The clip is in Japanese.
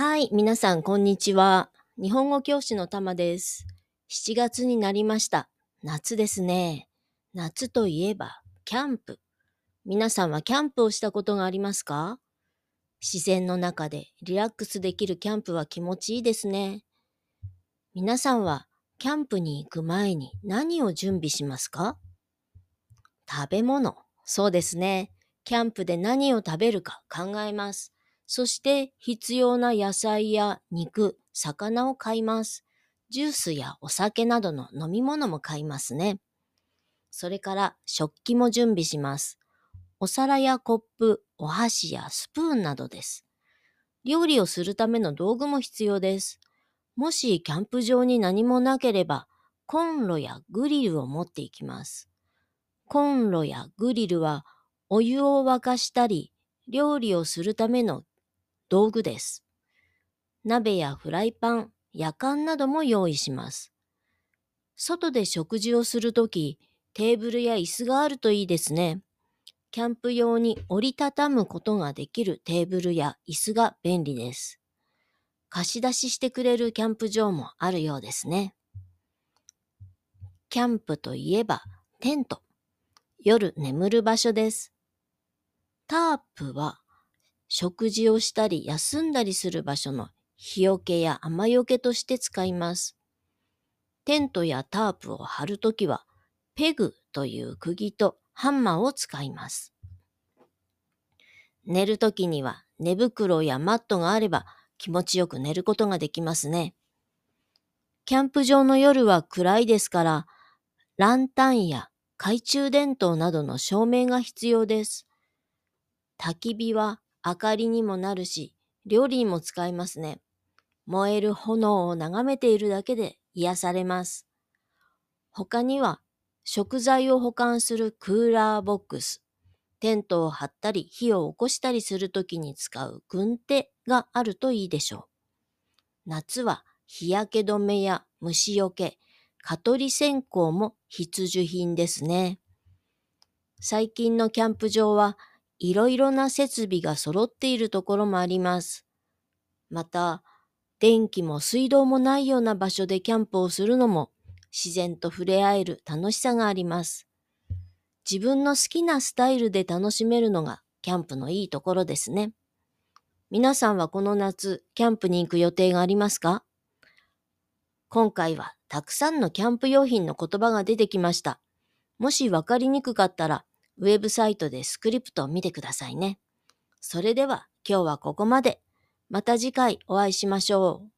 はい、皆さん、こんにちは。日本語教師のたまです。7月になりました。夏ですね。夏といえば、キャンプ。皆さんはキャンプをしたことがありますか？自然の中でリラックスできるキャンプは気持ちいいですね。皆さんはキャンプに行く前に何を準備しますか？食べ物。そうですね。キャンプで何を食べるか考えます。そして必要な野菜や肉、魚を買います。ジュースやお酒などの飲み物も買いますね。それから食器も準備します。お皿やコップ、お箸やスプーンなどです。料理をするための道具も必要です。もしキャンプ場に何もなければ、コンロやグリルを持っていきます。コンロやグリルはお湯を沸かしたり、料理をするための道具です。鍋やフライパン、やかんなども用意します。外で食事をするとき、テーブルや椅子があるといいですね。キャンプ用に折りたたむことができるテーブルや椅子が便利です。貸し出ししてくれるキャンプ場もあるようですね。キャンプといえばテント。夜眠る場所です。タープは食事をしたり休んだりする場所の日よけや雨よけとして使います。テントやタープを張るときは、ペグという釘とハンマーを使います。寝るときには寝袋やマットがあれば気持ちよく寝ることができますね。キャンプ場の夜は暗いですから、ランタンや懐中電灯などの照明が必要です。焚き火は明かりにもなるし、料理にも使えますね。燃える炎を眺めているだけで癒されます。他には、食材を保管するクーラーボックス、テントを張ったり火を起こしたりするときに使う軍手があるといいでしょう。夏は日焼け止めや虫よけ、蚊取り線香も必需品ですね。最近のキャンプ場はいろいろな設備が揃っているところもあります。また、電気も水道もないような場所でキャンプをするのも自然と触れ合える楽しさがあります。自分の好きなスタイルで楽しめるのがキャンプのいいところですね。皆さんはこの夏、キャンプに行く予定がありますか？今回はたくさんのキャンプ用品の言葉が出てきました。もしわかりにくかったらウェブサイトでスクリプトを見てくださいね。それでは今日はここまで。また次回お会いしましょう。